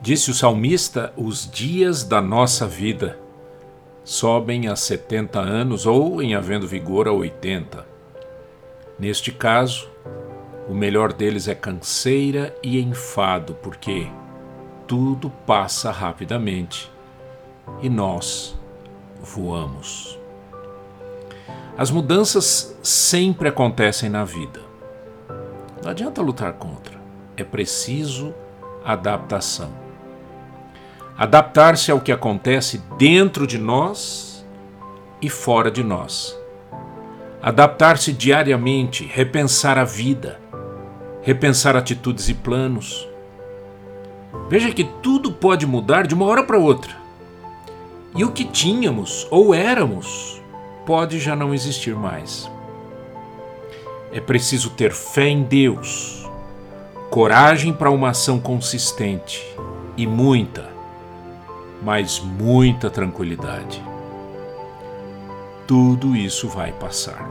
Disse o salmista: os dias da nossa vida sobem a 70 anos ou, em havendo vigor, a 80. Neste caso, o melhor deles é canseira e enfado, porque tudo passa rapidamente e nós voamos. As mudanças sempre acontecem na vida. Não adianta lutar contra. É preciso adaptação. Adaptar-se ao que acontece dentro de nós e fora de nós. Adaptar-se diariamente, repensar a vida, repensar atitudes e planos. Veja que tudo pode mudar de uma hora para outra. E o que tínhamos ou éramos pode já não existir mais. É preciso ter fé em Deus, coragem para uma ação consistente e muita, mas muita tranquilidade. Tudo isso vai passar.